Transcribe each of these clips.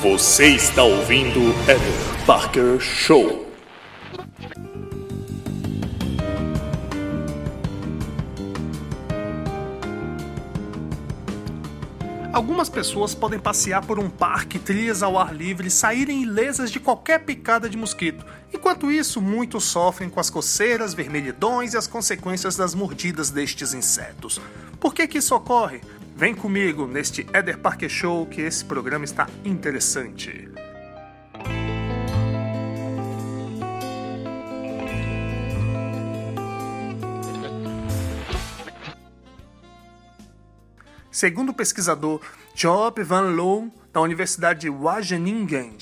Você está ouvindo Eder Parker Show. Algumas pessoas podem passear por um parque, trilhas ao ar livre e saírem ilesas de qualquer picada de mosquito. Enquanto isso, muitos sofrem com as coceiras, vermelhidões e as consequências das mordidas destes insetos. Por que, que isso ocorre? Vem comigo neste Eder Parker Show que esse programa está interessante. Segundo o pesquisador Job van Loo, da Universidade de Wageningen,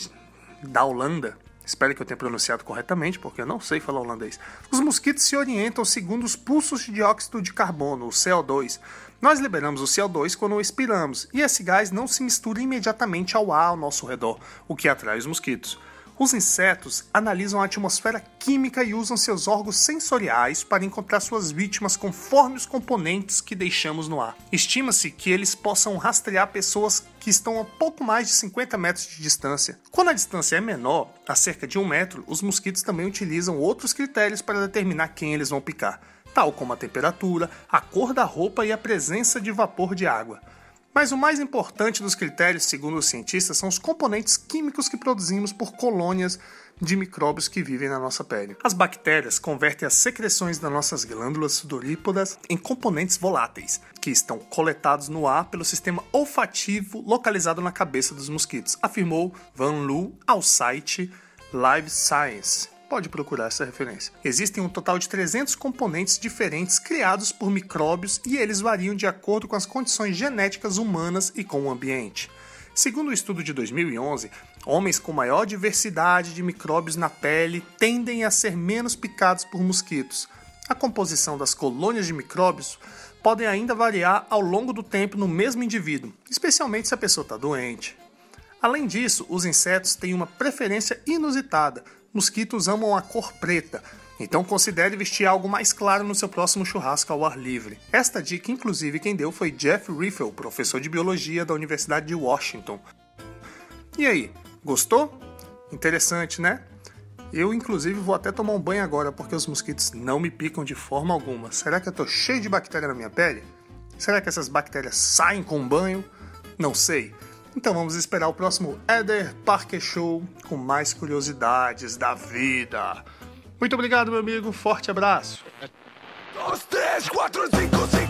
da Holanda, espero que eu tenha pronunciado corretamente, porque eu não sei falar holandês, os mosquitos se orientam segundo os pulsos de dióxido de carbono, o CO2. Nós liberamos o CO2 quando expiramos, e esse gás não se mistura imediatamente ao ar ao nosso redor, o que atrai os mosquitos. Os insetos analisam a atmosfera química e usam seus órgãos sensoriais para encontrar suas vítimas conforme os componentes que deixamos no ar. Estima-se que eles possam rastrear pessoas que estão a pouco mais de 50 metros de distância. Quando a distância é menor, a cerca de um metro, os mosquitos também utilizam outros critérios para determinar quem eles vão picar, tal como a temperatura, a cor da roupa e a presença de vapor de água. Mas o mais importante dos critérios, segundo os cientistas, são os componentes químicos que produzimos por colônias de micróbios que vivem na nossa pele. As bactérias convertem as secreções das nossas glândulas sudorípodas em componentes voláteis, que estão coletados no ar pelo sistema olfativo localizado na cabeça dos mosquitos, afirmou Van Lu ao site Live Science pode procurar essa referência. Existem um total de 300 componentes diferentes criados por micróbios e eles variam de acordo com as condições genéticas humanas e com o ambiente. Segundo o um estudo de 2011, homens com maior diversidade de micróbios na pele tendem a ser menos picados por mosquitos. A composição das colônias de micróbios podem ainda variar ao longo do tempo no mesmo indivíduo, especialmente se a pessoa está doente. Além disso, os insetos têm uma preferência inusitada mosquitos amam a cor preta, então considere vestir algo mais claro no seu próximo churrasco ao ar livre. Esta dica, inclusive, quem deu foi Jeff Riffle, professor de biologia da Universidade de Washington. E aí, gostou? Interessante, né? Eu, inclusive, vou até tomar um banho agora porque os mosquitos não me picam de forma alguma. Será que eu tô cheio de bactéria na minha pele? Será que essas bactérias saem com banho? Não sei. Então vamos esperar o próximo Eder Parker Show com mais curiosidades da vida. Muito obrigado, meu amigo. Forte abraço. Dos, três, quatro, cinco, cinco,